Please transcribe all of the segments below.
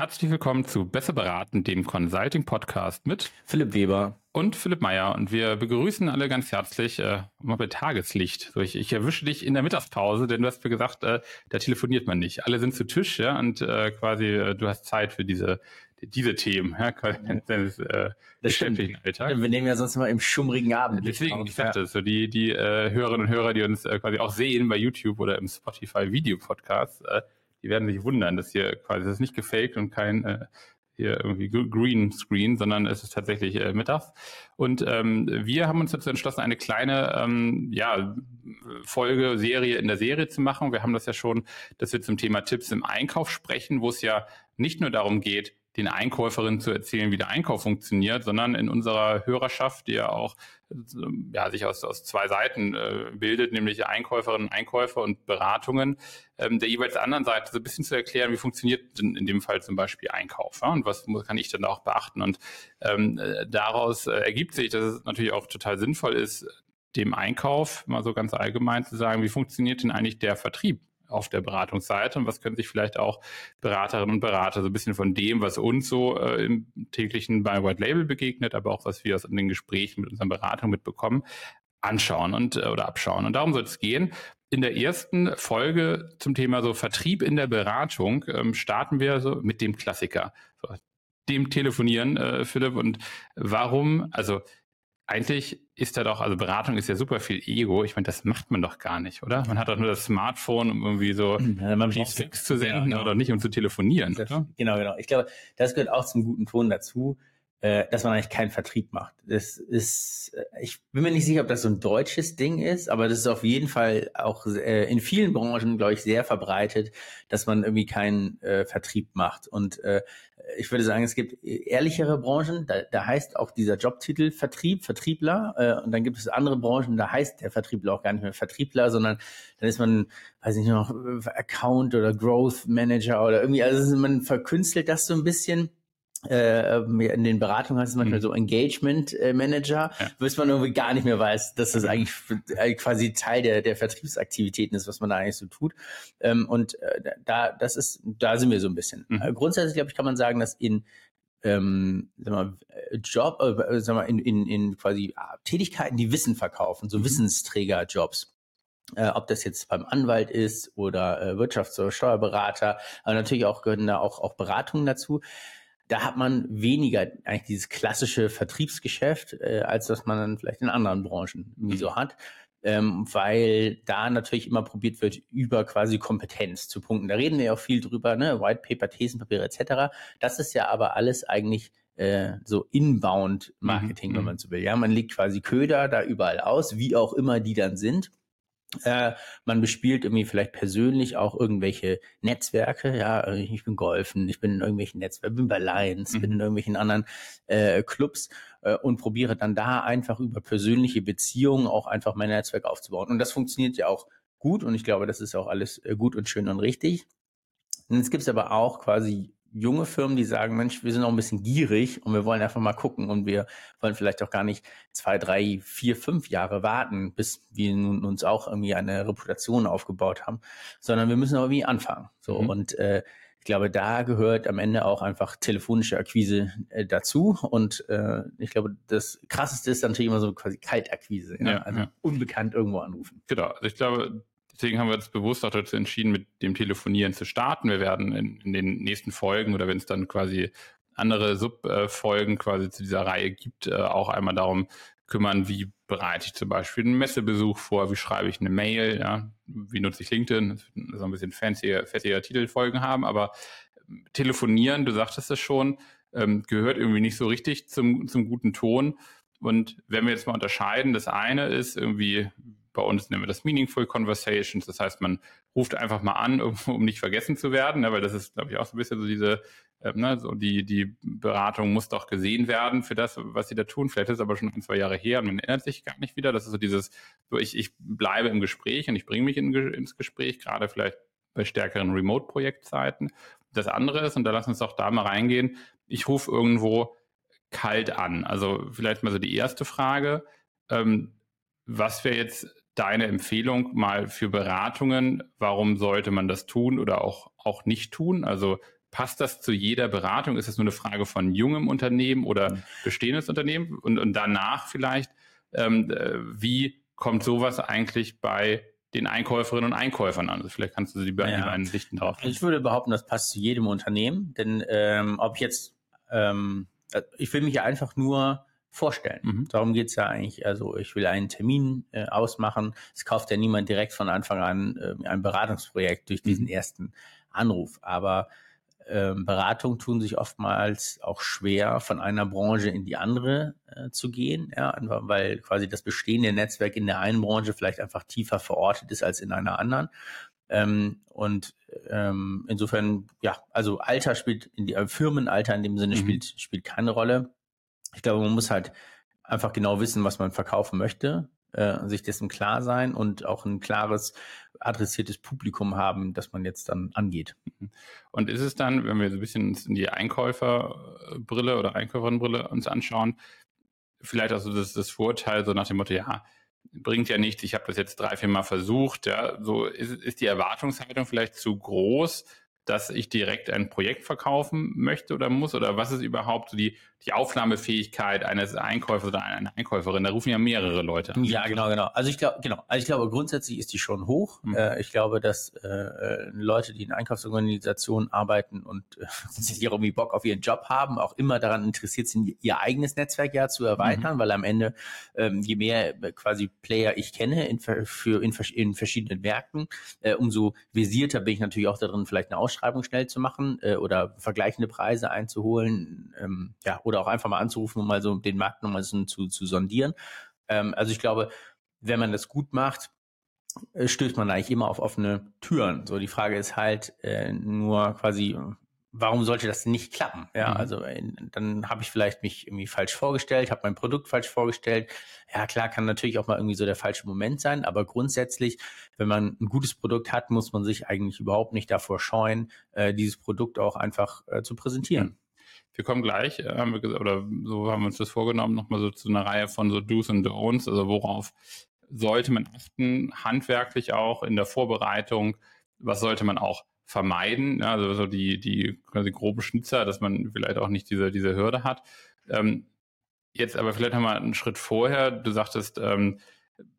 Herzlich willkommen zu Besser beraten, dem Consulting-Podcast mit Philipp Weber und Philipp Meyer. Und wir begrüßen alle ganz herzlich äh, mal bei Tageslicht. So, ich, ich erwische dich in der Mittagspause, denn du hast mir gesagt, äh, da telefoniert man nicht. Alle sind zu Tisch, ja, und äh, quasi äh, du hast Zeit für diese diese Themen, ja, deines äh, geschäftlichen Alltags. Wir nehmen ja sonst immer im schummrigen Abend. Deswegen, ich sagte so die, die äh, Hörerinnen und Hörer, die uns äh, quasi auch sehen bei YouTube oder im Spotify Video Podcast, äh, die werden sich wundern, dass hier quasi das ist nicht gefaked und kein äh, hier irgendwie Green Screen, sondern es ist tatsächlich äh, mittags. Und ähm, wir haben uns dazu entschlossen, eine kleine ähm, ja, Folge, Serie in der Serie zu machen. Wir haben das ja schon, dass wir zum Thema Tipps im Einkauf sprechen, wo es ja nicht nur darum geht, den Einkäuferinnen zu erzählen, wie der Einkauf funktioniert, sondern in unserer Hörerschaft, die ja auch ja, sich aus, aus zwei Seiten äh, bildet, nämlich Einkäuferinnen, Einkäufer und Beratungen, ähm, der jeweils anderen Seite so ein bisschen zu erklären, wie funktioniert denn in dem Fall zum Beispiel Einkauf ja? und was muss, kann ich dann auch beachten. Und ähm, äh, daraus äh, ergibt sich, dass es natürlich auch total sinnvoll ist, dem Einkauf mal so ganz allgemein zu sagen, wie funktioniert denn eigentlich der Vertrieb auf der Beratungsseite und was können sich vielleicht auch Beraterinnen und Berater so ein bisschen von dem, was uns so äh, im täglichen bei White Label begegnet, aber auch was wir aus den Gesprächen mit unseren Beratungen mitbekommen, anschauen und äh, oder abschauen. Und darum soll es gehen. In der ersten Folge zum Thema so Vertrieb in der Beratung ähm, starten wir so mit dem Klassiker, so, dem Telefonieren, äh, Philipp. Und warum? Also eigentlich ist da doch, also Beratung ist ja super viel Ego. Ich meine, das macht man doch gar nicht, oder? Man hat doch nur das Smartphone, um irgendwie so ja, Fix zu senden genau, genau. oder nicht, um zu telefonieren. Genau, genau. Ich glaube, das gehört auch zum guten Ton dazu äh, dass man eigentlich keinen Vertrieb macht. Das ist, äh, ich bin mir nicht sicher, ob das so ein deutsches Ding ist, aber das ist auf jeden Fall auch äh, in vielen Branchen, glaube ich, sehr verbreitet, dass man irgendwie keinen äh, Vertrieb macht. Und äh, ich würde sagen, es gibt ehrlichere Branchen, da, da heißt auch dieser Jobtitel Vertrieb, Vertriebler. Äh, und dann gibt es andere Branchen, da heißt der Vertriebler auch gar nicht mehr Vertriebler, sondern dann ist man, weiß ich nicht noch, Account oder Growth Manager oder irgendwie, also man verkünstelt das so ein bisschen äh, in den Beratungen heißt es manchmal mhm. so Engagement äh, Manager, ja. bis man irgendwie gar nicht mehr weiß, dass das eigentlich äh, quasi Teil der, der Vertriebsaktivitäten ist, was man da eigentlich so tut. Ähm, und äh, da, das ist, da sind wir so ein bisschen. Mhm. Äh, grundsätzlich, glaube ich, kann man sagen, dass in ähm, sag mal, Job, äh, sag mal, in, in, in quasi Tätigkeiten, die Wissen verkaufen, so mhm. Wissensträgerjobs. Äh, ob das jetzt beim Anwalt ist oder äh, Wirtschafts- oder Steuerberater, aber natürlich auch gehören da auch, auch Beratungen dazu da hat man weniger eigentlich dieses klassische Vertriebsgeschäft, äh, als das man dann vielleicht in anderen Branchen irgendwie so mhm. hat. Ähm, weil da natürlich immer probiert wird, über quasi Kompetenz zu punkten. Da reden wir ja auch viel drüber, ne? White Paper, Thesenpapiere etc. Das ist ja aber alles eigentlich äh, so inbound Marketing, mhm. wenn man so will. Ja, man legt quasi Köder da überall aus, wie auch immer die dann sind. Äh, man bespielt irgendwie vielleicht persönlich auch irgendwelche Netzwerke. Ja, ich bin golfen, ich bin in irgendwelchen Netzwerken, bin bei Lions, mhm. bin in irgendwelchen anderen äh, Clubs äh, und probiere dann da einfach über persönliche Beziehungen auch einfach mein Netzwerk aufzubauen. Und das funktioniert ja auch gut und ich glaube, das ist auch alles äh, gut und schön und richtig. Und jetzt gibt es aber auch quasi junge Firmen, die sagen, Mensch, wir sind auch ein bisschen gierig und wir wollen einfach mal gucken und wir wollen vielleicht auch gar nicht zwei, drei, vier, fünf Jahre warten, bis wir nun uns auch irgendwie eine Reputation aufgebaut haben, sondern wir müssen irgendwie anfangen. So mhm. und äh, ich glaube, da gehört am Ende auch einfach telefonische Akquise äh, dazu. Und äh, ich glaube, das krasseste ist natürlich immer so quasi Kaltakquise, ja? ja also ja. unbekannt irgendwo anrufen. Genau. Also ich glaube, Deswegen haben wir uns bewusst auch dazu entschieden, mit dem Telefonieren zu starten. Wir werden in, in den nächsten Folgen oder wenn es dann quasi andere Subfolgen quasi zu dieser Reihe gibt, äh, auch einmal darum kümmern, wie bereite ich zum Beispiel einen Messebesuch vor, wie schreibe ich eine Mail, ja, wie nutze ich LinkedIn, das so ein bisschen fancier, fancier Titelfolgen haben, aber telefonieren, du sagtest es schon, ähm, gehört irgendwie nicht so richtig zum, zum guten Ton. Und wenn wir jetzt mal unterscheiden, das eine ist irgendwie, bei uns nennen wir das Meaningful Conversations. Das heißt, man ruft einfach mal an, um, um nicht vergessen zu werden, ne, weil das ist, glaube ich, auch so ein bisschen so diese, äh, ne, so die, die Beratung muss doch gesehen werden für das, was sie da tun. Vielleicht ist es aber schon ein, zwei Jahre her und man erinnert sich gar nicht wieder. Das ist so dieses, so ich, ich bleibe im Gespräch und ich bringe mich in, ins Gespräch, gerade vielleicht bei stärkeren Remote-Projektzeiten. Das andere ist, und da lass uns doch da mal reingehen, ich rufe irgendwo kalt an. Also vielleicht mal so die erste Frage. Ähm, was wäre jetzt deine Empfehlung mal für Beratungen? Warum sollte man das tun oder auch, auch nicht tun? Also passt das zu jeder Beratung? Ist das nur eine Frage von jungem Unternehmen oder mhm. bestehendes Unternehmen? Und, und danach vielleicht, ähm, äh, wie kommt sowas eigentlich bei den Einkäuferinnen und Einkäufern an? Also vielleicht kannst du die beiden, ja. beiden Sichten drauf. Ich würde behaupten, das passt zu jedem Unternehmen, denn ähm, ob jetzt, ähm, äh, ich will mich ja einfach nur vorstellen. Mhm. Darum geht's ja eigentlich. Also ich will einen Termin äh, ausmachen. Es kauft ja niemand direkt von Anfang an äh, ein Beratungsprojekt durch diesen mhm. ersten Anruf. Aber ähm, Beratungen tun sich oftmals auch schwer, von einer Branche in die andere äh, zu gehen, ja, einfach weil quasi das bestehende Netzwerk in der einen Branche vielleicht einfach tiefer verortet ist als in einer anderen. Ähm, und ähm, insofern, ja, also Alter spielt in die äh, Firmenalter in dem Sinne mhm. spielt spielt keine Rolle. Ich glaube, man muss halt einfach genau wissen, was man verkaufen möchte äh, sich dessen klar sein und auch ein klares, adressiertes Publikum haben, das man jetzt dann angeht. Mhm. Und ist es dann, wenn wir so ein bisschen in die Einkäuferbrille oder Einkäuferinnenbrille uns anschauen, vielleicht auch so das, das Vorteil, so nach dem Motto, ja, bringt ja nichts, ich habe das jetzt drei, vier Mal versucht, ja, so ist, ist die Erwartungshaltung vielleicht zu groß, dass ich direkt ein Projekt verkaufen möchte oder muss? Oder was ist überhaupt so die, die Aufnahmefähigkeit eines Einkäufers oder einer Einkäuferin? Da rufen ja mehrere Leute an. Ja, genau, genau. Also ich glaube, genau. Also ich glaube, grundsätzlich ist die schon hoch. Mhm. Äh, ich glaube, dass äh, Leute, die in Einkaufsorganisationen arbeiten und äh, sich irgendwie Bock auf ihren Job haben, auch immer daran interessiert sind, ihr eigenes Netzwerk ja zu erweitern, mhm. weil am Ende, ähm, je mehr äh, quasi Player ich kenne in, für, in, in verschiedenen Märkten, äh, umso visierter bin ich natürlich auch darin, vielleicht eine Ausschreibung schnell zu machen äh, oder vergleichende Preise einzuholen. Ähm, ja, oder auch einfach mal anzurufen, um mal so den Markt nochmal so zu, zu sondieren. Ähm, also ich glaube, wenn man das gut macht, äh, stößt man eigentlich immer auf offene Türen. So die Frage ist halt äh, nur quasi, warum sollte das nicht klappen? Ja, mhm. also äh, dann habe ich vielleicht mich irgendwie falsch vorgestellt, habe mein Produkt falsch vorgestellt. Ja, klar, kann natürlich auch mal irgendwie so der falsche Moment sein, aber grundsätzlich, wenn man ein gutes Produkt hat, muss man sich eigentlich überhaupt nicht davor scheuen, äh, dieses Produkt auch einfach äh, zu präsentieren. Wir kommen gleich, äh, haben wir gesagt, oder so haben wir uns das vorgenommen, nochmal so zu einer Reihe von so Do's und Don'ts, also worauf sollte man achten, handwerklich auch in der Vorbereitung, was sollte man auch vermeiden, also so die, die quasi grobe Schnitzer, dass man vielleicht auch nicht diese, diese Hürde hat. Ähm, jetzt aber vielleicht nochmal einen Schritt vorher, du sagtest, ähm,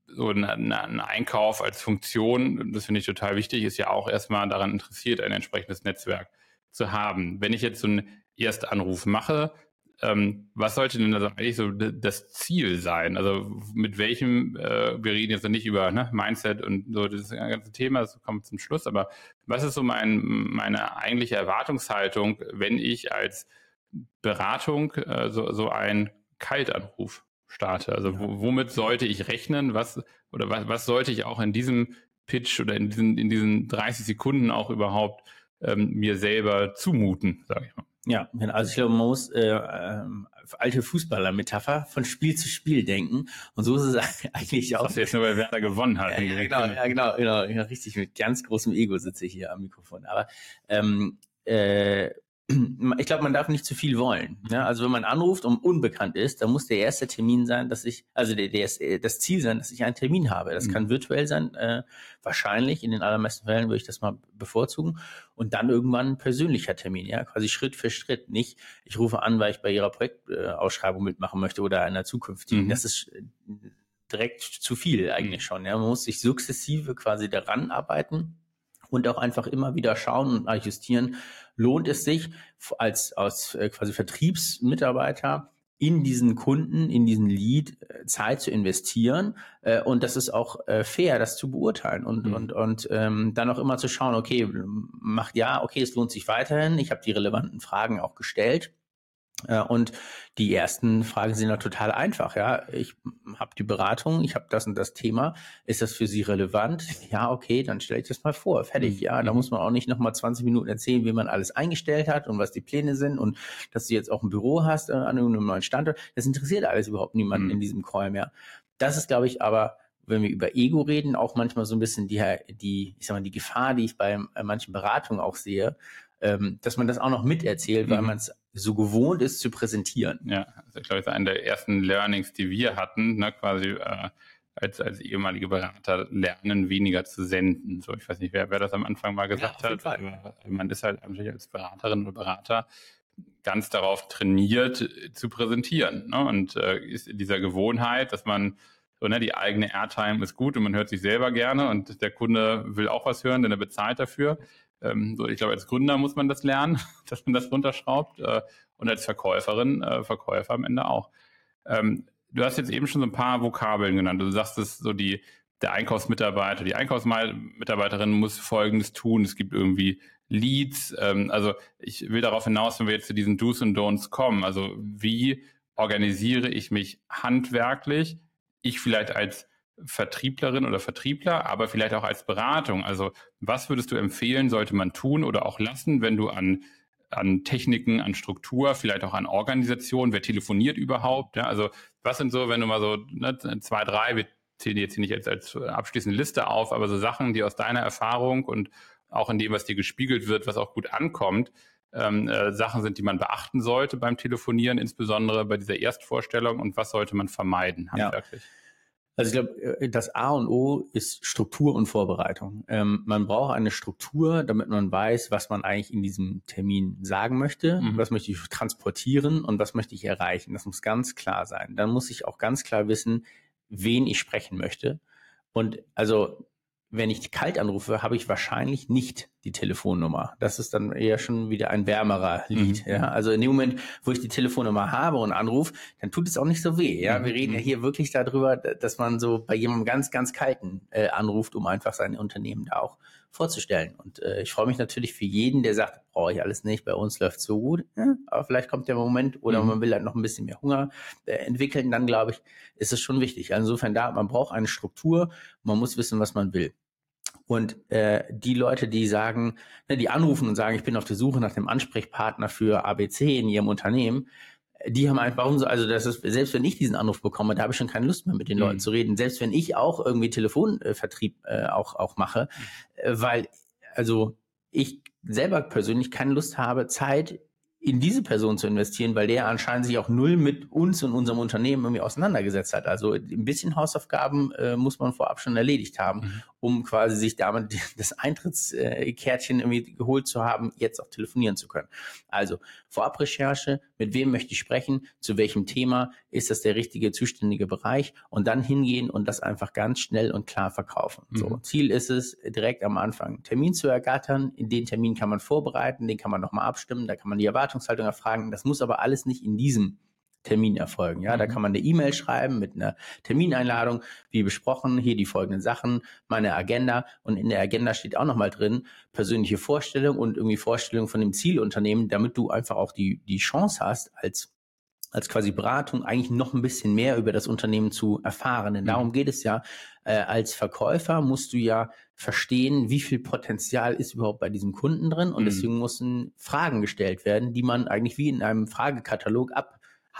so ein, ein, Einkauf als Funktion, das finde ich total wichtig, ist ja auch erstmal daran interessiert, ein entsprechendes Netzwerk zu haben. Wenn ich jetzt so einen Erstanruf mache, ähm, was sollte denn also eigentlich so das Ziel sein? Also mit welchem, äh, wir reden jetzt nicht über ne, Mindset und so das ganze Thema, das kommt zum Schluss, aber was ist so mein, meine eigentliche Erwartungshaltung, wenn ich als Beratung äh, so, so einen Kaltanruf starte? Also womit sollte ich rechnen? Was oder was, was sollte ich auch in diesem Pitch oder in diesen, in diesen 30 Sekunden auch überhaupt ähm, mir selber zumuten, sage ich mal. Ja, genau. also ich glaube, man muss äh, äh, alte Fußballer-Metapher von Spiel zu Spiel denken. Und so ist es eigentlich auch. Was jetzt nur, weil Werder gewonnen hat. Ja, ja, genau, ja, genau, genau, ja, richtig, mit ganz großem Ego sitze ich hier am Mikrofon. Aber ähm, äh, ich glaube, man darf nicht zu viel wollen. Ja? Ne? Also wenn man anruft und unbekannt ist, dann muss der erste Termin sein, dass ich, also der, der das Ziel sein, dass ich einen Termin habe. Das mhm. kann virtuell sein, äh, wahrscheinlich, in den allermeisten Fällen würde ich das mal bevorzugen. Und dann irgendwann ein persönlicher Termin, ja, quasi Schritt für Schritt. Nicht, ich rufe an, weil ich bei Ihrer Projektausschreibung mitmachen möchte oder einer zukünftigen. Mhm. Das ist äh, direkt zu viel eigentlich mhm. schon. Ja? Man muss sich sukzessive quasi daran arbeiten und auch einfach immer wieder schauen und adjustieren, lohnt es sich als, als äh, quasi Vertriebsmitarbeiter in diesen Kunden, in diesen Lead äh, Zeit zu investieren. Äh, und das ist auch äh, fair, das zu beurteilen und, mhm. und, und ähm, dann auch immer zu schauen, okay, macht ja, okay, es lohnt sich weiterhin. Ich habe die relevanten Fragen auch gestellt. Äh, und die ersten Fragen sind ja total einfach. Ja, ich habe die Beratung, ich habe das und das Thema. Ist das für Sie relevant? Ja, okay, dann stelle ich das mal vor. Fertig. Mhm. Ja, da muss man auch nicht nochmal 20 Minuten erzählen, wie man alles eingestellt hat und was die Pläne sind und dass du jetzt auch ein Büro hast äh, an einem neuen Standort. Das interessiert alles überhaupt niemanden mhm. in diesem Call mehr. Das ist, glaube ich, aber wenn wir über Ego reden, auch manchmal so ein bisschen die, die, ich sag mal, die Gefahr, die ich bei manchen Beratungen auch sehe, ähm, dass man das auch noch miterzählt, weil mhm. man es so gewohnt ist zu präsentieren. Ja, also ich glaube, das ist einer der ersten Learnings, die wir hatten, ne, quasi äh, als, als ehemalige Berater lernen, weniger zu senden. So, ich weiß nicht, wer, wer das am Anfang mal gesagt ja, hat. Fall. Man ist halt natürlich als Beraterin oder Berater ganz darauf trainiert zu präsentieren. Ne? Und äh, ist in dieser Gewohnheit, dass man so, ne, die eigene Airtime ist gut und man hört sich selber gerne und der Kunde will auch was hören, denn er bezahlt dafür. Ähm, so, ich glaube, als Gründer muss man das lernen, dass man das runterschraubt äh, und als Verkäuferin, äh, Verkäufer am Ende auch. Ähm, du hast jetzt eben schon so ein paar Vokabeln genannt. Du sagst es so die der Einkaufsmitarbeiter, die Einkaufsmitarbeiterin muss Folgendes tun. Es gibt irgendwie Leads. Ähm, also ich will darauf hinaus, wenn wir jetzt zu diesen Do's und Don'ts kommen. Also wie organisiere ich mich handwerklich? Ich vielleicht als Vertrieblerin oder Vertriebler, aber vielleicht auch als Beratung. Also was würdest du empfehlen, sollte man tun oder auch lassen, wenn du an an Techniken, an Struktur, vielleicht auch an Organisation, wer telefoniert überhaupt? Ja? Also was sind so, wenn du mal so ne, zwei, drei, wir zählen jetzt hier nicht als, als abschließende Liste auf, aber so Sachen, die aus deiner Erfahrung und auch in dem, was dir gespiegelt wird, was auch gut ankommt, ähm, äh, Sachen sind, die man beachten sollte beim Telefonieren, insbesondere bei dieser Erstvorstellung und was sollte man vermeiden handwerklich? Ja. Also ich glaube, äh, das A und O ist Struktur und Vorbereitung. Ähm, man braucht eine Struktur, damit man weiß, was man eigentlich in diesem Termin sagen möchte, mhm. was möchte ich transportieren und was möchte ich erreichen. Das muss ganz klar sein. Dann muss ich auch ganz klar wissen, wen ich sprechen möchte. Und also wenn ich kalt anrufe, habe ich wahrscheinlich nicht die Telefonnummer. Das ist dann eher schon wieder ein wärmerer Lied. Mhm. Ja? Also in dem Moment, wo ich die Telefonnummer habe und anrufe, dann tut es auch nicht so weh. Ja? Mhm. Wir reden ja hier wirklich darüber, dass man so bei jemandem ganz, ganz kalten äh, anruft, um einfach sein Unternehmen da auch vorzustellen. Und äh, ich freue mich natürlich für jeden, der sagt, brauche ich alles nicht, bei uns läuft so gut. Ja, aber vielleicht kommt der Moment oder mhm. man will halt noch ein bisschen mehr Hunger äh, entwickeln, dann glaube ich, ist es schon wichtig. Also insofern da, man braucht eine Struktur, man muss wissen, was man will. Und äh, die Leute, die sagen, ne, die anrufen und sagen, ich bin auf der Suche nach dem Ansprechpartner für ABC in ihrem Unternehmen, die haben einfach, warum so, also das ist, selbst wenn ich diesen Anruf bekomme, da habe ich schon keine Lust mehr mit den mhm. Leuten zu reden. Selbst wenn ich auch irgendwie Telefonvertrieb äh, auch, auch mache, mhm. äh, weil, also ich selber persönlich keine Lust habe, Zeit in diese Person zu investieren, weil der anscheinend sich auch null mit uns und unserem Unternehmen irgendwie auseinandergesetzt hat. Also ein bisschen Hausaufgaben äh, muss man vorab schon erledigt haben, mhm. um quasi sich damit das Eintrittskärtchen irgendwie geholt zu haben, jetzt auch telefonieren zu können. Also Vorabrecherche, mit wem möchte ich sprechen, zu welchem Thema, ist das der richtige zuständige Bereich und dann hingehen und das einfach ganz schnell und klar verkaufen. Mhm. So, Ziel ist es, direkt am Anfang einen Termin zu ergattern. In den Termin kann man vorbereiten, den kann man nochmal abstimmen, da kann man die Erwartungshaltung erfragen. Das muss aber alles nicht in diesem Termin erfolgen. Ja, mhm. da kann man eine E-Mail schreiben mit einer Termineinladung, wie besprochen, hier die folgenden Sachen, meine Agenda und in der Agenda steht auch nochmal drin, persönliche Vorstellung und irgendwie Vorstellung von dem Zielunternehmen, damit du einfach auch die, die Chance hast, als als quasi Beratung eigentlich noch ein bisschen mehr über das Unternehmen zu erfahren. Denn mhm. darum geht es ja. Äh, als Verkäufer musst du ja verstehen, wie viel Potenzial ist überhaupt bei diesem Kunden drin. Und mhm. deswegen müssen Fragen gestellt werden, die man eigentlich wie in einem Fragekatalog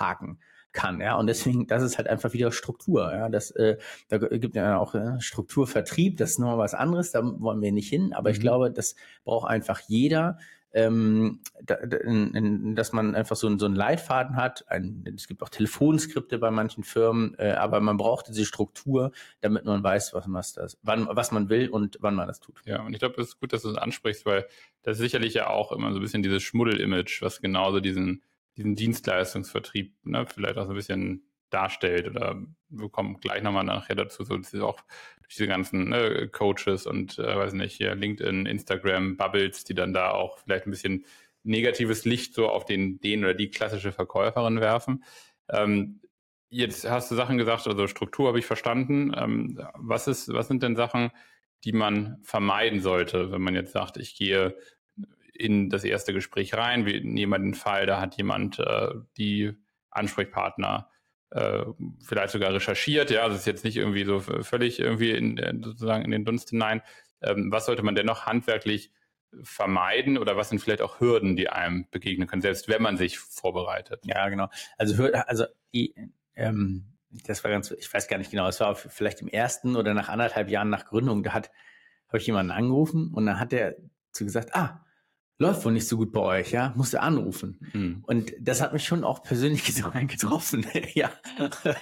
abhaken kann, ja, und deswegen, das ist halt einfach wieder Struktur, ja, das, äh, da gibt ja auch äh, Strukturvertrieb, das ist nochmal was anderes, da wollen wir nicht hin, aber mhm. ich glaube, das braucht einfach jeder, ähm, da, in, in, dass man einfach so, so einen Leitfaden hat. Ein, es gibt auch Telefonskripte bei manchen Firmen, äh, aber man braucht diese Struktur, damit man weiß, was man, das, wann, was man will und wann man das tut. Ja, und ich glaube, es ist gut, dass du es ansprichst, weil das ist sicherlich ja auch immer so ein bisschen dieses Schmuddel-Image, was genauso diesen, diesen Dienstleistungsvertrieb ne, vielleicht auch so ein bisschen darstellt oder wir kommen gleich nochmal nachher dazu, so das ist auch durch diese ganzen ne, Coaches und äh, weiß nicht, hier LinkedIn, Instagram, Bubbles, die dann da auch vielleicht ein bisschen negatives Licht so auf den, den oder die klassische Verkäuferin werfen. Ähm, jetzt hast du Sachen gesagt, also Struktur habe ich verstanden. Ähm, was ist, was sind denn Sachen, die man vermeiden sollte, wenn man jetzt sagt, ich gehe in das erste Gespräch rein, wir nehmen den Fall, da hat jemand äh, die Ansprechpartner äh, vielleicht sogar recherchiert, ja, also ist jetzt nicht irgendwie so völlig irgendwie in, äh, sozusagen in den Dunst hinein. Ähm, was sollte man denn noch handwerklich vermeiden oder was sind vielleicht auch Hürden, die einem begegnen können, selbst wenn man sich vorbereitet? Ja, genau. Also, also ähm, das war ganz, ich weiß gar nicht genau, es war vielleicht im ersten oder nach anderthalb Jahren nach Gründung, da hat habe ich jemanden angerufen und dann hat der zu gesagt, ah, läuft wohl nicht so gut bei euch, ja, musst du anrufen. Mhm. Und das hat mich schon auch persönlich getroffen, ja,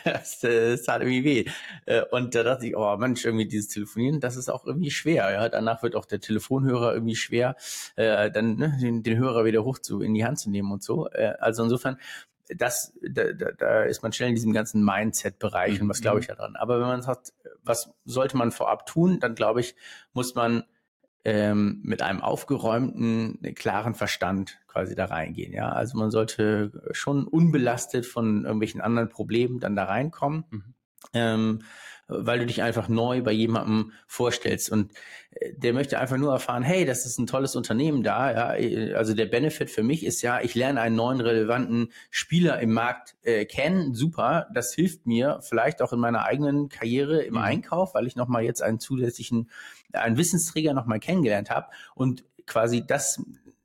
das, das hat irgendwie weh. Äh, und da dachte ich, oh Mensch, irgendwie dieses Telefonieren, das ist auch irgendwie schwer, ja, danach wird auch der Telefonhörer irgendwie schwer, äh, dann ne, den, den Hörer wieder hoch zu, in die Hand zu nehmen und so. Äh, also insofern, das, da, da, da ist man schnell in diesem ganzen Mindset-Bereich mhm. und was glaube ich da dran. Aber wenn man sagt, was sollte man vorab tun, dann glaube ich, muss man ähm, mit einem aufgeräumten, klaren Verstand quasi da reingehen. Ja, also man sollte schon unbelastet von irgendwelchen anderen Problemen dann da reinkommen. Mhm. Ähm, weil du dich einfach neu bei jemandem vorstellst. Und äh, der möchte einfach nur erfahren, hey, das ist ein tolles Unternehmen da, ja, also der Benefit für mich ist ja, ich lerne einen neuen relevanten Spieler im Markt äh, kennen, super, das hilft mir vielleicht auch in meiner eigenen Karriere im mhm. Einkauf, weil ich nochmal jetzt einen zusätzlichen, einen Wissensträger nochmal kennengelernt habe. Und quasi das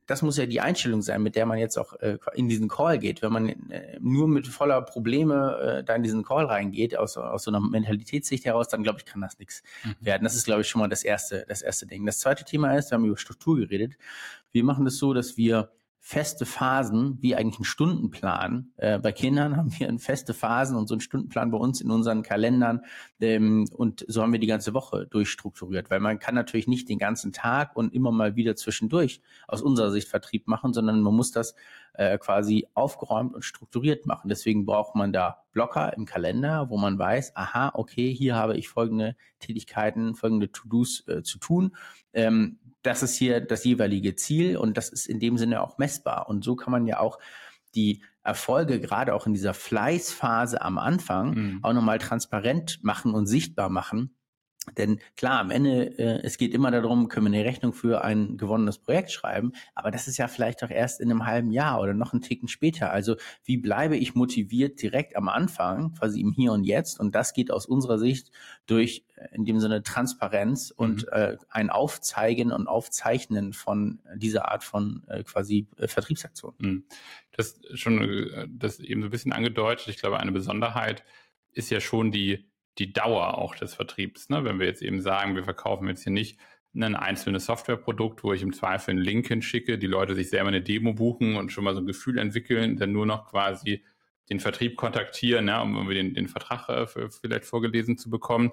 das muss ja die Einstellung sein, mit der man jetzt auch äh, in diesen Call geht. Wenn man äh, nur mit voller Probleme äh, da in diesen Call reingeht, aus, aus so einer Mentalitätssicht heraus, dann glaube ich, kann das nichts mhm. werden. Das ist, glaube ich, schon mal das erste, das erste Ding. Das zweite Thema ist, wir haben über Struktur geredet. Wir machen das so, dass wir feste Phasen, wie eigentlich ein Stundenplan. Äh, bei Kindern haben wir feste Phasen und so einen Stundenplan bei uns in unseren Kalendern. Ähm, und so haben wir die ganze Woche durchstrukturiert, weil man kann natürlich nicht den ganzen Tag und immer mal wieder zwischendurch aus unserer Sicht Vertrieb machen, sondern man muss das äh, quasi aufgeräumt und strukturiert machen. Deswegen braucht man da Blocker im Kalender, wo man weiß, aha, okay, hier habe ich folgende Tätigkeiten, folgende To-Dos äh, zu tun. Ähm, das ist hier das jeweilige Ziel und das ist in dem Sinne auch messbar. Und so kann man ja auch die Erfolge gerade auch in dieser Fleißphase am Anfang mhm. auch nochmal transparent machen und sichtbar machen denn klar, am Ende, äh, es geht immer darum, können wir eine Rechnung für ein gewonnenes Projekt schreiben, aber das ist ja vielleicht auch erst in einem halben Jahr oder noch einen Ticken später. Also wie bleibe ich motiviert direkt am Anfang, quasi im Hier und Jetzt? Und das geht aus unserer Sicht durch äh, in dem Sinne Transparenz und mhm. äh, ein Aufzeigen und Aufzeichnen von dieser Art von äh, quasi äh, Vertriebsaktion. Mhm. Das schon, äh, das eben so ein bisschen angedeutet. Ich glaube, eine Besonderheit ist ja schon die die Dauer auch des Vertriebs. Ne? Wenn wir jetzt eben sagen, wir verkaufen jetzt hier nicht ein einzelnes Softwareprodukt, wo ich im Zweifel einen Link hinschicke, die Leute sich selber eine Demo buchen und schon mal so ein Gefühl entwickeln, dann nur noch quasi den Vertrieb kontaktieren, ja, um irgendwie den, den Vertrag äh, vielleicht vorgelesen zu bekommen.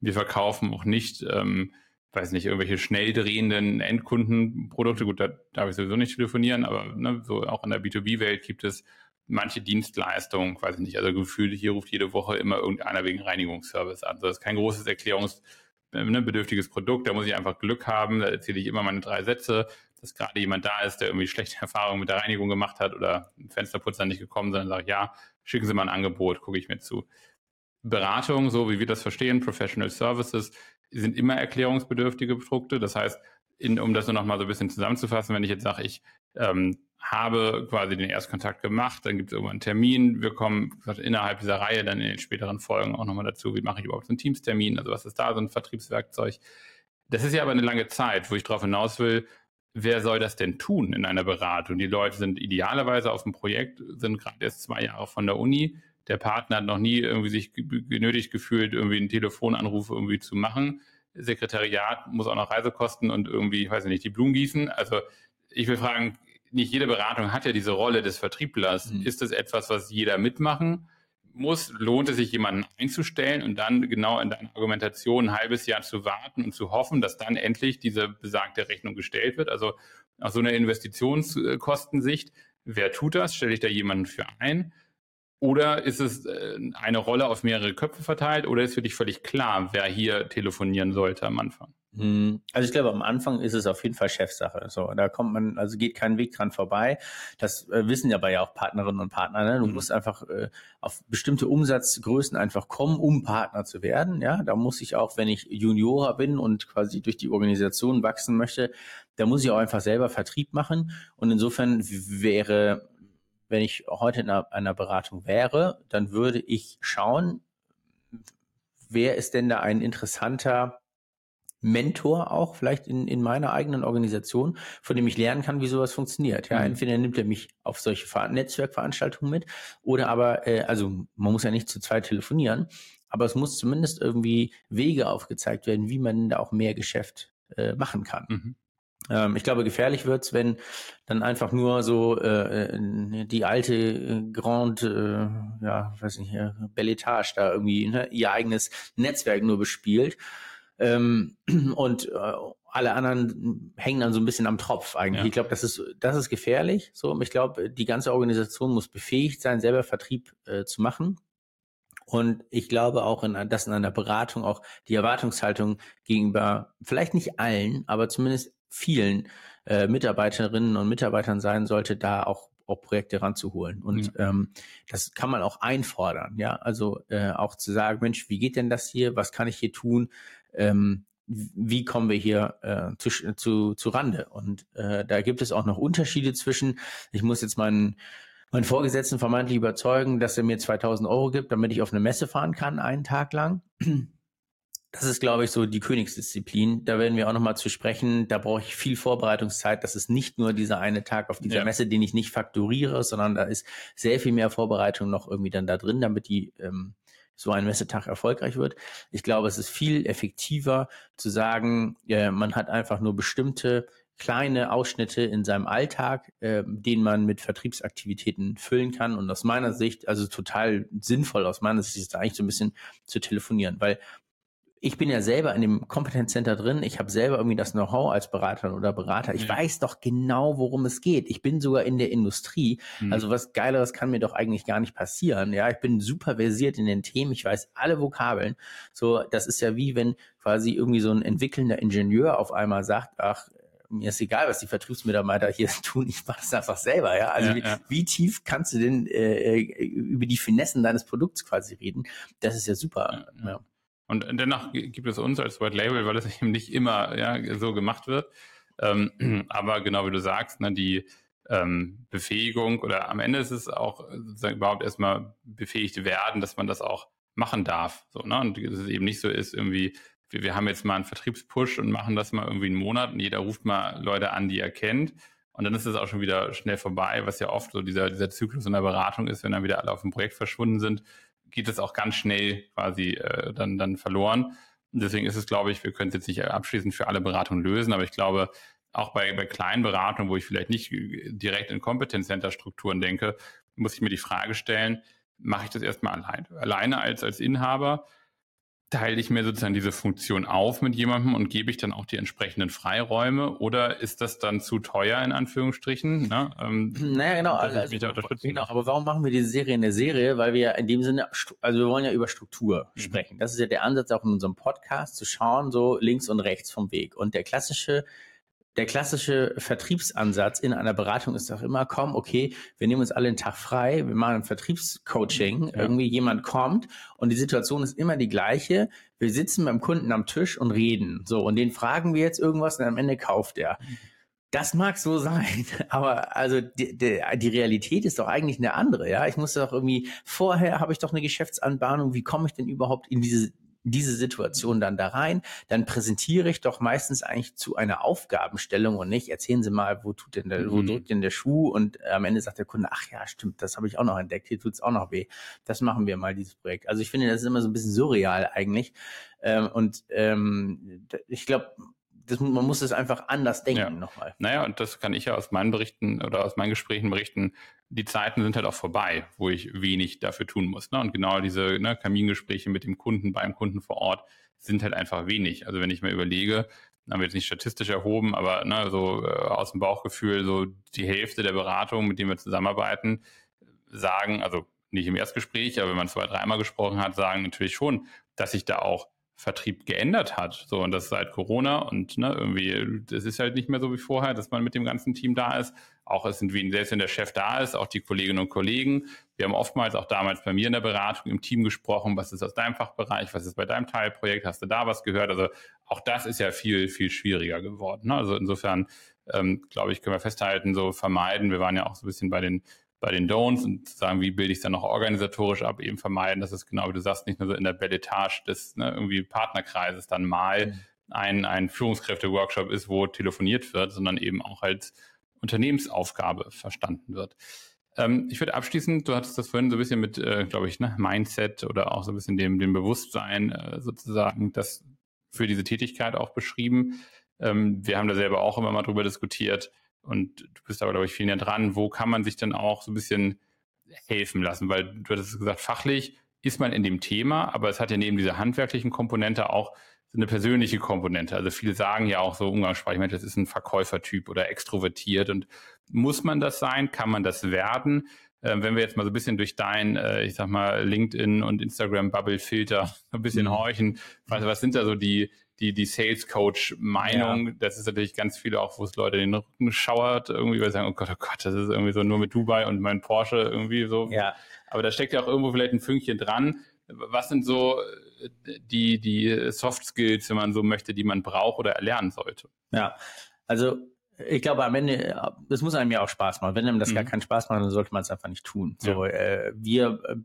Wir verkaufen auch nicht, ähm, weiß nicht, irgendwelche schnell drehenden Endkundenprodukte. Gut, da darf ich sowieso nicht telefonieren, aber ne, so auch in der B2B-Welt gibt es manche Dienstleistungen, weiß ich nicht, also gefühlt, hier ruft jede Woche immer irgendeiner wegen Reinigungsservice an. Also das ist kein großes erklärungsbedürftiges äh, Produkt, da muss ich einfach Glück haben, da erzähle ich immer meine drei Sätze, dass gerade jemand da ist, der irgendwie schlechte Erfahrungen mit der Reinigung gemacht hat oder ein Fensterputzer nicht gekommen, sondern sage, ja, schicken Sie mal ein Angebot, gucke ich mir zu. Beratung, so wie wir das verstehen, Professional Services, sind immer erklärungsbedürftige Produkte. Das heißt, in, um das nur noch mal so ein bisschen zusammenzufassen, wenn ich jetzt sage, ich ähm, habe quasi den Erstkontakt gemacht, dann gibt es irgendwann einen Termin. Wir kommen gesagt, innerhalb dieser Reihe dann in den späteren Folgen auch nochmal dazu, wie mache ich überhaupt so einen Teamstermin, also was ist da so ein Vertriebswerkzeug. Das ist ja aber eine lange Zeit, wo ich darauf hinaus will, wer soll das denn tun in einer Beratung? Die Leute sind idealerweise auf dem Projekt, sind gerade erst zwei Jahre von der Uni. Der Partner hat noch nie irgendwie sich genötigt gefühlt, irgendwie einen Telefonanruf irgendwie zu machen. Sekretariat muss auch noch Reisekosten und irgendwie, ich weiß nicht, die Blumen gießen. Also ich will fragen, nicht jede Beratung hat ja diese Rolle des Vertrieblers. Mhm. Ist das etwas, was jeder mitmachen muss? Lohnt es sich, jemanden einzustellen und dann genau in deiner Argumentation ein halbes Jahr zu warten und zu hoffen, dass dann endlich diese besagte Rechnung gestellt wird? Also aus so einer Investitionskostensicht, wer tut das? Stelle ich da jemanden für ein? Oder ist es äh, eine Rolle auf mehrere Köpfe verteilt oder ist für dich völlig klar, wer hier telefonieren sollte am Anfang? Hm, also ich glaube, am Anfang ist es auf jeden Fall Chefsache. So, da kommt man, also geht kein Weg dran vorbei. Das äh, wissen ja aber ja auch Partnerinnen und Partner. Ne? Du mhm. musst einfach äh, auf bestimmte Umsatzgrößen einfach kommen, um Partner zu werden. Ja, da muss ich auch, wenn ich Juniorer bin und quasi durch die Organisation wachsen möchte, da muss ich auch einfach selber Vertrieb machen. Und insofern wäre wenn ich heute in einer, einer Beratung wäre, dann würde ich schauen, wer ist denn da ein interessanter Mentor auch vielleicht in, in meiner eigenen Organisation, von dem ich lernen kann, wie sowas funktioniert. Ja, mhm. entweder nimmt er mich auf solche Netzwerkveranstaltungen mit oder aber, äh, also man muss ja nicht zu zweit telefonieren, aber es muss zumindest irgendwie Wege aufgezeigt werden, wie man da auch mehr Geschäft äh, machen kann. Mhm. Ähm, ich glaube, gefährlich wird's, wenn dann einfach nur so äh, äh die alte äh, Grand, äh, ja, weiß nicht, äh, Belletage da irgendwie ne, ihr eigenes Netzwerk nur bespielt. Ähm, und äh, alle anderen hängen dann so ein bisschen am Tropf eigentlich. Ja. Ich glaube, das ist, das ist gefährlich. So, ich glaube, die ganze Organisation muss befähigt sein, selber Vertrieb äh, zu machen. Und ich glaube auch, in, dass in einer Beratung auch die Erwartungshaltung gegenüber vielleicht nicht allen, aber zumindest vielen äh, Mitarbeiterinnen und Mitarbeitern sein sollte, da auch auch Projekte ranzuholen. Und ja. ähm, das kann man auch einfordern, ja. Also äh, auch zu sagen, Mensch, wie geht denn das hier? Was kann ich hier tun? Ähm, wie kommen wir hier äh, zu, zu, zu Rande? Und äh, da gibt es auch noch Unterschiede zwischen, ich muss jetzt meinen meinen Vorgesetzten vermeintlich überzeugen, dass er mir 2000 Euro gibt, damit ich auf eine Messe fahren kann, einen Tag lang. Das ist, glaube ich, so die Königsdisziplin. Da werden wir auch nochmal zu sprechen. Da brauche ich viel Vorbereitungszeit. Das ist nicht nur dieser eine Tag auf dieser ja. Messe, den ich nicht fakturiere, sondern da ist sehr viel mehr Vorbereitung noch irgendwie dann da drin, damit die ähm, so ein Messetag erfolgreich wird. Ich glaube, es ist viel effektiver zu sagen, äh, man hat einfach nur bestimmte kleine Ausschnitte in seinem Alltag, äh, den man mit Vertriebsaktivitäten füllen kann. Und aus meiner Sicht, also total sinnvoll aus meiner Sicht, ist da eigentlich so ein bisschen zu telefonieren, weil ich bin ja selber in dem Kompetenzcenter drin. Ich habe selber irgendwie das Know-how als Berater oder Berater. Ich mhm. weiß doch genau, worum es geht. Ich bin sogar in der Industrie. Mhm. Also was Geileres kann mir doch eigentlich gar nicht passieren. Ja, ich bin super versiert in den Themen. Ich weiß alle Vokabeln. So, das ist ja wie wenn quasi irgendwie so ein entwickelnder Ingenieur auf einmal sagt, ach, mir ist egal, was die Vertriebsmitarbeiter hier tun, ich mache das einfach selber, ja. Also ja, wie, ja. wie, tief kannst du denn äh, äh, über die Finessen deines Produkts quasi reden? Das ist ja super. Ja. Und dennoch gibt es uns als White Label, weil es eben nicht immer ja, so gemacht wird. Ähm, aber genau wie du sagst, ne, die ähm, Befähigung oder am Ende ist es auch sozusagen überhaupt erstmal befähigt werden, dass man das auch machen darf. So, ne? Und dass es eben nicht so ist, irgendwie, wir, wir haben jetzt mal einen Vertriebspush und machen das mal irgendwie einen Monat und jeder ruft mal Leute an, die er kennt. Und dann ist es auch schon wieder schnell vorbei, was ja oft so dieser, dieser Zyklus in der Beratung ist, wenn dann wieder alle auf dem Projekt verschwunden sind, geht es auch ganz schnell quasi äh, dann, dann verloren. Und deswegen ist es, glaube ich, wir können es jetzt nicht abschließend für alle Beratungen lösen, aber ich glaube, auch bei, bei kleinen Beratungen, wo ich vielleicht nicht direkt in Competence Center Strukturen denke, muss ich mir die Frage stellen, mache ich das erstmal allein, alleine als, als Inhaber teile ich mir sozusagen diese Funktion auf mit jemandem und gebe ich dann auch die entsprechenden Freiräume oder ist das dann zu teuer in Anführungsstrichen? Ne? Ähm, naja, genau. Also, genau. Aber warum machen wir diese Serie in der Serie? Weil wir ja in dem Sinne, also wir wollen ja über Struktur mhm. sprechen. Das ist ja der Ansatz auch in unserem Podcast, zu schauen, so links und rechts vom Weg. Und der klassische der klassische Vertriebsansatz in einer Beratung ist doch immer, komm, okay, wir nehmen uns alle einen Tag frei, wir machen ein Vertriebscoaching, ja. irgendwie jemand kommt und die Situation ist immer die gleiche. Wir sitzen beim Kunden am Tisch und reden. So, und den fragen wir jetzt irgendwas und am Ende kauft er. Das mag so sein, aber also die, die, die Realität ist doch eigentlich eine andere, ja. Ich muss doch irgendwie, vorher habe ich doch eine Geschäftsanbahnung, wie komme ich denn überhaupt in diese diese Situation dann da rein, dann präsentiere ich doch meistens eigentlich zu einer Aufgabenstellung und nicht, erzählen Sie mal, wo tut denn der, wo mhm. drückt denn der Schuh und am Ende sagt der Kunde, ach ja, stimmt, das habe ich auch noch entdeckt, hier tut es auch noch weh. Das machen wir mal, dieses Projekt. Also ich finde, das ist immer so ein bisschen surreal eigentlich. Ähm, und ähm, ich glaube, das, man muss es einfach anders denken ja. nochmal. Naja, und das kann ich ja aus meinen Berichten oder aus meinen Gesprächen berichten. Die Zeiten sind halt auch vorbei, wo ich wenig dafür tun muss. Ne? Und genau diese ne, Kamingespräche mit dem Kunden beim Kunden vor Ort sind halt einfach wenig. Also wenn ich mir überlege, haben wir jetzt nicht statistisch erhoben, aber ne, so äh, aus dem Bauchgefühl, so die Hälfte der Beratungen, mit denen wir zusammenarbeiten, sagen, also nicht im Erstgespräch, aber wenn man zwei, dreimal gesprochen hat, sagen natürlich schon, dass sich da auch Vertrieb geändert hat. So, und das seit Corona und ne, irgendwie, das ist halt nicht mehr so wie vorher, dass man mit dem ganzen Team da ist. Auch es sind selbst wenn der Chef da ist, auch die Kolleginnen und Kollegen. Wir haben oftmals auch damals bei mir in der Beratung im Team gesprochen, was ist aus deinem Fachbereich, was ist bei deinem Teilprojekt, hast du da was gehört? Also auch das ist ja viel, viel schwieriger geworden. Ne? Also insofern, ähm, glaube ich, können wir festhalten, so vermeiden. Wir waren ja auch so ein bisschen bei den bei den Don'ts und sagen, wie bilde ich es dann noch organisatorisch ab, eben vermeiden, dass es genau, wie du sagst, nicht nur so in der Belletage des ne, irgendwie Partnerkreises dann mal mhm. ein, ein Führungskräfte-Workshop ist, wo telefoniert wird, sondern eben auch als Unternehmensaufgabe verstanden wird. Ähm, ich würde abschließend, du hattest das vorhin so ein bisschen mit, äh, glaube ich, ne, Mindset oder auch so ein bisschen dem, dem Bewusstsein äh, sozusagen, das für diese Tätigkeit auch beschrieben. Ähm, wir haben da selber auch immer mal drüber diskutiert und du bist aber, glaube ich, viel näher dran. Wo kann man sich dann auch so ein bisschen helfen lassen? Weil du hattest gesagt, fachlich ist man in dem Thema, aber es hat ja neben dieser handwerklichen Komponente auch so eine persönliche Komponente. Also viele sagen ja auch so umgangssprachlich, Mensch, das ist ein Verkäufertyp oder extrovertiert. Und muss man das sein? Kann man das werden? Ähm, wenn wir jetzt mal so ein bisschen durch dein, äh, ich sag mal, LinkedIn und Instagram-Bubble-Filter ein bisschen mhm. horchen, was, was sind da so die, die, die Sales Coach Meinung. Ja. Das ist natürlich ganz viele auch, wo es Leute den Rücken schauert, irgendwie, weil sie sagen, oh Gott, oh Gott, das ist irgendwie so nur mit Dubai und mein Porsche irgendwie so. Ja. Aber da steckt ja auch irgendwo vielleicht ein Fünkchen dran. Was sind so äh, die, die Soft Skills, wenn man so möchte, die man braucht oder erlernen sollte? Ja, also ich glaube, am Ende, das muss einem ja auch Spaß machen. Wenn einem das mhm. gar keinen Spaß macht, dann sollte man es einfach nicht tun. So, ja. äh, wir äh,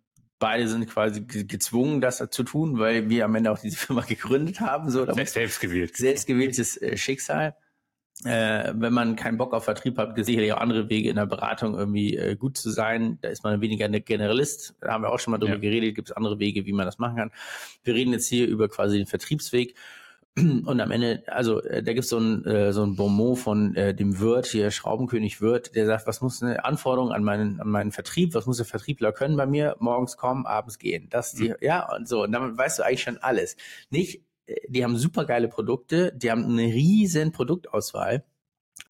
beide sind quasi gezwungen, das zu tun, weil wir am Ende auch diese Firma gegründet haben. So, Selbstgewählt. Selbstgewähltes äh, Schicksal. Äh, wenn man keinen Bock auf Vertrieb hat, gibt es sicherlich auch andere Wege in der Beratung irgendwie äh, gut zu sein. Da ist man weniger ein Generalist. Da haben wir auch schon mal drüber ja. geredet. Gibt es andere Wege, wie man das machen kann. Wir reden jetzt hier über quasi den Vertriebsweg. Und am Ende, also äh, da gibt so es ein, äh, so ein Bonmot von äh, dem Wirt, hier Schraubenkönig Wirt, der sagt, was muss eine Anforderung an meinen, an meinen Vertrieb, was muss der Vertriebler können bei mir, morgens kommen, abends gehen. Das die, mhm. ja, und so. Und damit weißt du eigentlich schon alles. Nicht, äh, die haben super geile Produkte, die haben eine riesen Produktauswahl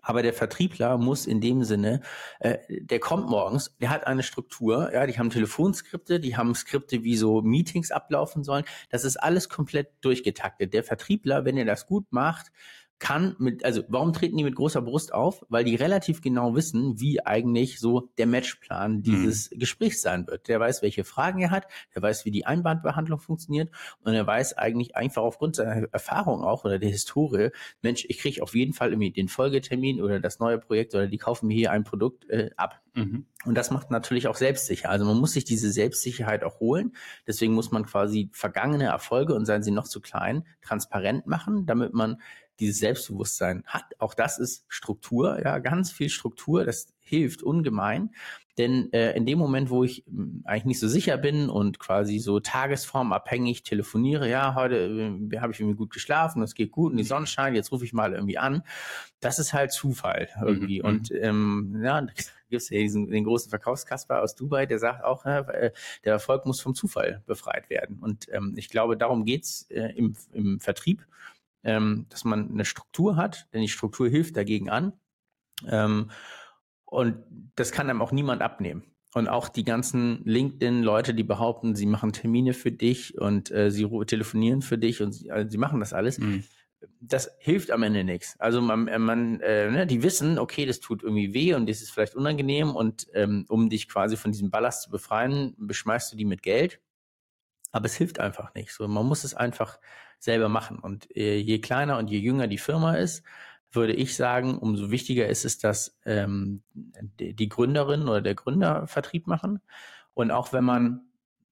aber der Vertriebler muss in dem Sinne, äh, der kommt morgens, der hat eine Struktur, ja, die haben Telefonskripte, die haben Skripte, wie so Meetings ablaufen sollen. Das ist alles komplett durchgetaktet. Der Vertriebler, wenn er das gut macht, kann mit, also warum treten die mit großer Brust auf? Weil die relativ genau wissen, wie eigentlich so der Matchplan mhm. dieses mhm. Gesprächs sein wird. Der weiß, welche Fragen er hat, der weiß, wie die Einbandbehandlung funktioniert und er weiß eigentlich einfach aufgrund seiner Erfahrung auch oder der Historie, Mensch, ich kriege auf jeden Fall irgendwie den Folgetermin oder das neue Projekt oder die kaufen mir hier ein Produkt äh, ab. Mhm. Und das macht natürlich auch selbstsicher. Also man muss sich diese Selbstsicherheit auch holen. Deswegen muss man quasi vergangene Erfolge und seien sie noch zu klein, transparent machen, damit man dieses Selbstbewusstsein hat. Auch das ist Struktur, ja, ganz viel Struktur. Das hilft ungemein. Denn äh, in dem Moment, wo ich äh, eigentlich nicht so sicher bin und quasi so tagesformabhängig telefoniere, ja, heute äh, habe ich irgendwie gut geschlafen, es geht gut und die Sonne scheint, jetzt rufe ich mal irgendwie an. Das ist halt Zufall irgendwie. Mhm. Und ähm, ja, gibt es ja diesen, den großen Verkaufskasper aus Dubai, der sagt auch, äh, der Erfolg muss vom Zufall befreit werden. Und ähm, ich glaube, darum geht's äh, im, im Vertrieb ähm, dass man eine Struktur hat, denn die Struktur hilft dagegen an. Ähm, und das kann einem auch niemand abnehmen. Und auch die ganzen LinkedIn-Leute, die behaupten, sie machen Termine für dich und äh, sie telefonieren für dich und sie, also sie machen das alles. Mhm. Das hilft am Ende nichts. Also man, äh, man äh, ne, die wissen, okay, das tut irgendwie weh und das ist vielleicht unangenehm und ähm, um dich quasi von diesem Ballast zu befreien, beschmeißt du die mit Geld. Aber es hilft einfach nicht. So, man muss es einfach selber machen. Und äh, je kleiner und je jünger die Firma ist, würde ich sagen, umso wichtiger ist es, dass ähm, die, Gründerin oder der Gründer Vertrieb machen. Und auch wenn man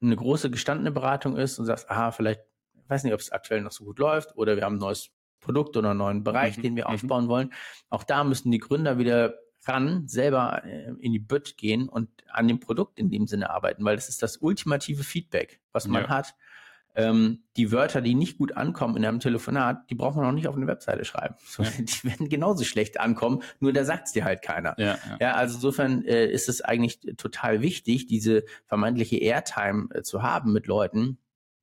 eine große gestandene Beratung ist und sagt, aha, vielleicht, ich weiß nicht, ob es aktuell noch so gut läuft oder wir haben ein neues Produkt oder einen neuen Bereich, mhm. den wir mhm. aufbauen wollen. Auch da müssen die Gründer wieder ran, selber äh, in die Bütt gehen und an dem Produkt in dem Sinne arbeiten, weil das ist das ultimative Feedback, was man ja. hat ähm, die Wörter, die nicht gut ankommen in einem Telefonat, die braucht man auch nicht auf eine Webseite schreiben. So, ja. Die werden genauso schlecht ankommen, nur da sagt es dir halt keiner. Ja, ja. ja also insofern äh, ist es eigentlich total wichtig, diese vermeintliche Airtime äh, zu haben mit Leuten,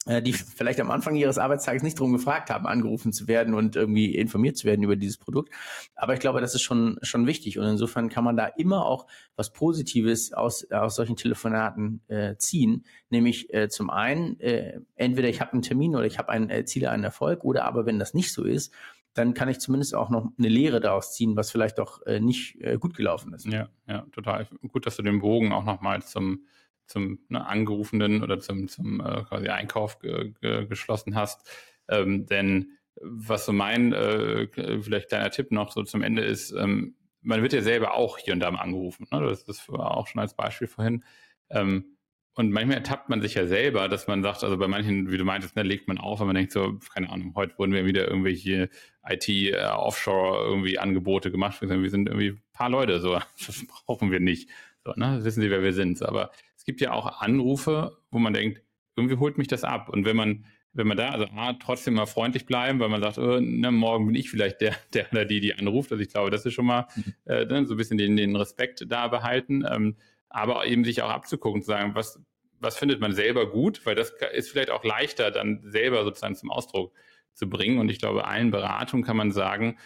die vielleicht am Anfang ihres Arbeitstages nicht darum gefragt haben, angerufen zu werden und irgendwie informiert zu werden über dieses Produkt. Aber ich glaube, das ist schon, schon wichtig. Und insofern kann man da immer auch was Positives aus, aus solchen Telefonaten äh, ziehen. Nämlich äh, zum einen, äh, entweder ich habe einen Termin oder ich habe ein äh, Ziel, einen Erfolg, oder aber wenn das nicht so ist, dann kann ich zumindest auch noch eine Lehre daraus ziehen, was vielleicht doch äh, nicht äh, gut gelaufen ist. Ja, ja, total. Gut, dass du den Bogen auch nochmal zum zum ne, Angerufenen oder zum, zum äh, quasi Einkauf ge, ge, geschlossen hast. Ähm, denn was so mein, äh, vielleicht kleiner Tipp noch so zum Ende ist, ähm, man wird ja selber auch hier und da mal angerufen. Ne? Das, war auch schon als Beispiel vorhin. Ähm, und manchmal ertappt man sich ja selber, dass man sagt, also bei manchen, wie du meintest, ne, legt man auf, wenn man denkt so, keine Ahnung, heute wurden wir wieder irgendwelche IT-Offshore äh, irgendwie Angebote gemacht. Wir sind irgendwie ein paar Leute, so, das brauchen wir nicht. So, ne? Wissen Sie, wer wir sind. Aber gibt ja auch Anrufe, wo man denkt, irgendwie holt mich das ab. Und wenn man wenn man da, also A, trotzdem mal freundlich bleiben, weil man sagt, oh, na, morgen bin ich vielleicht der, der oder die, die anruft. Also ich glaube, das ist schon mal mhm. äh, ne, so ein bisschen den, den Respekt da behalten. Ähm, aber eben sich auch abzugucken, zu sagen, was, was findet man selber gut, weil das ist vielleicht auch leichter, dann selber sozusagen zum Ausdruck zu bringen. Und ich glaube, allen Beratungen kann man sagen,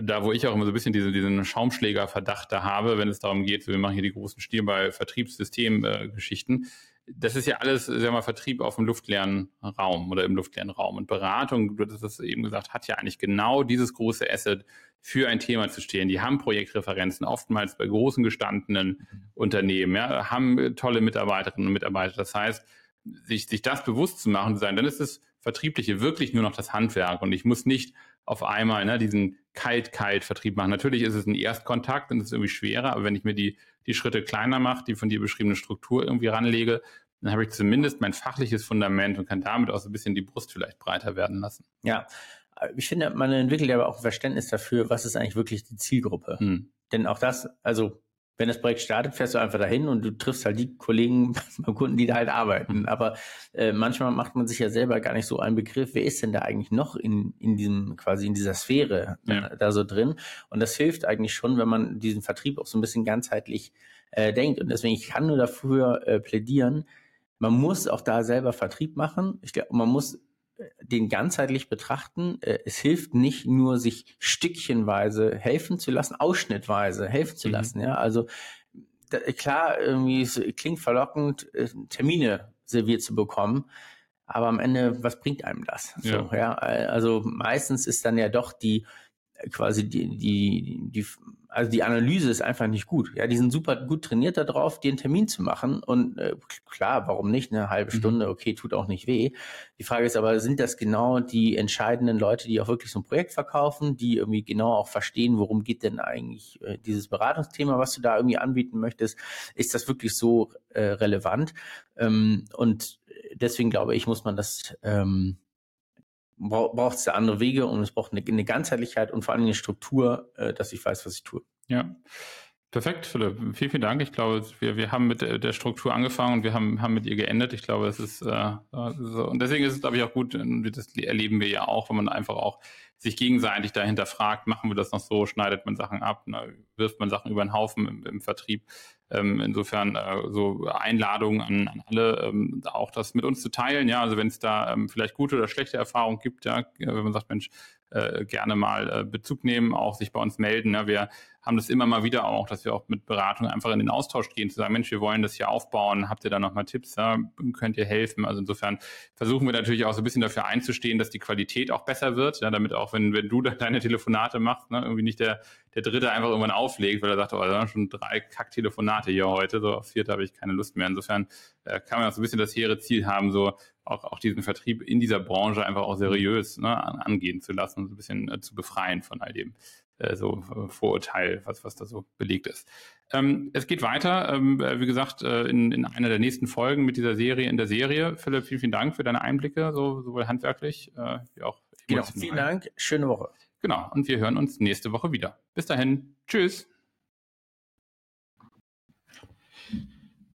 da wo ich auch immer so ein bisschen diese, diesen Schaumschlägerverdacht da habe, wenn es darum geht, wir machen hier die großen Stilball-Vertriebssystem-Geschichten, das ist ja alles, sagen wir mal, Vertrieb auf dem luftleeren Raum oder im luftleeren Raum. Und Beratung, du hattest das eben gesagt, hat ja eigentlich genau dieses große Asset für ein Thema zu stehen. Die haben Projektreferenzen, oftmals bei großen gestandenen Unternehmen, ja, haben tolle Mitarbeiterinnen und Mitarbeiter. Das heißt, sich, sich das bewusst zu machen, zu sein, dann ist das Vertriebliche wirklich nur noch das Handwerk und ich muss nicht auf einmal ne, diesen Kalt-Kalt-Vertrieb machen. Natürlich ist es ein Erstkontakt und es ist irgendwie schwerer, aber wenn ich mir die, die Schritte kleiner mache, die von dir beschriebene Struktur irgendwie ranlege, dann habe ich zumindest mein fachliches Fundament und kann damit auch so ein bisschen die Brust vielleicht breiter werden lassen. Ja, ich finde, man entwickelt aber auch ein Verständnis dafür, was ist eigentlich wirklich die Zielgruppe. Hm. Denn auch das, also wenn das Projekt startet, fährst du einfach dahin und du triffst halt die Kollegen beim Kunden, die da halt arbeiten. Aber äh, manchmal macht man sich ja selber gar nicht so einen Begriff, wer ist denn da eigentlich noch in, in diesem, quasi in dieser Sphäre ja. äh, da so drin? Und das hilft eigentlich schon, wenn man diesen Vertrieb auch so ein bisschen ganzheitlich äh, denkt. Und deswegen, ich kann nur dafür äh, plädieren, man muss auch da selber Vertrieb machen. Ich glaube, man muss den ganzheitlich betrachten. Äh, es hilft nicht nur, sich stückchenweise helfen zu lassen, ausschnittweise helfen zu mhm. lassen. Ja, also da, klar, irgendwie es klingt verlockend, äh, Termine serviert zu bekommen. Aber am Ende, was bringt einem das? Ja. So, ja, also meistens ist dann ja doch die quasi die, die, die, also die Analyse ist einfach nicht gut. Ja, die sind super gut trainiert darauf, dir einen Termin zu machen. Und äh, klar, warum nicht? Eine halbe mhm. Stunde, okay, tut auch nicht weh. Die Frage ist aber, sind das genau die entscheidenden Leute, die auch wirklich so ein Projekt verkaufen, die irgendwie genau auch verstehen, worum geht denn eigentlich äh, dieses Beratungsthema, was du da irgendwie anbieten möchtest? Ist das wirklich so äh, relevant? Ähm, und deswegen glaube ich, muss man das ähm, braucht es da andere Wege und es braucht eine, eine, Ganzheitlichkeit und vor allem eine Struktur, äh, dass ich weiß, was ich tue. Ja. Perfekt, Philipp. Vielen, vielen Dank. Ich glaube, wir, wir haben mit der, Struktur angefangen und wir haben, haben mit ihr geendet. Ich glaube, es ist äh, so. und deswegen ist es, glaube ich, auch gut, das erleben wir ja auch, wenn man einfach auch sich gegenseitig dahinter fragt, machen wir das noch so, schneidet man Sachen ab, ne, wirft man Sachen über den Haufen im, im Vertrieb. Ähm, insofern äh, so Einladungen an, an alle, ähm, auch das mit uns zu teilen. Ja, also wenn es da ähm, vielleicht gute oder schlechte Erfahrungen gibt, ja, wenn man sagt, Mensch, äh, gerne mal äh, Bezug nehmen, auch sich bei uns melden. Ne? Wir haben das immer mal wieder auch, dass wir auch mit Beratung einfach in den Austausch gehen, zu sagen, Mensch, wir wollen das hier aufbauen, habt ihr da nochmal Tipps, ja? könnt ihr helfen? Also insofern versuchen wir natürlich auch so ein bisschen dafür einzustehen, dass die Qualität auch besser wird, ja? damit auch, wenn, wenn du deine Telefonate machst, ne? irgendwie nicht der, der Dritte einfach irgendwann auflegt, weil er sagt, oh, da schon drei Kack-Telefonate hier heute, so auf vierte habe ich keine Lust mehr. Insofern äh, kann man auch so ein bisschen das hehre Ziel haben, so auch, auch diesen Vertrieb in dieser Branche einfach auch seriös ne, angehen zu lassen und so ein bisschen äh, zu befreien von all dem äh, so äh, Vorurteil, was, was da so belegt ist. Ähm, es geht weiter, ähm, äh, wie gesagt, äh, in, in einer der nächsten Folgen mit dieser Serie in der Serie. Philipp, vielen, vielen Dank für deine Einblicke, so, sowohl handwerklich äh, wie auch Genau, vielen Dank, schöne Woche. Genau, und wir hören uns nächste Woche wieder. Bis dahin, tschüss.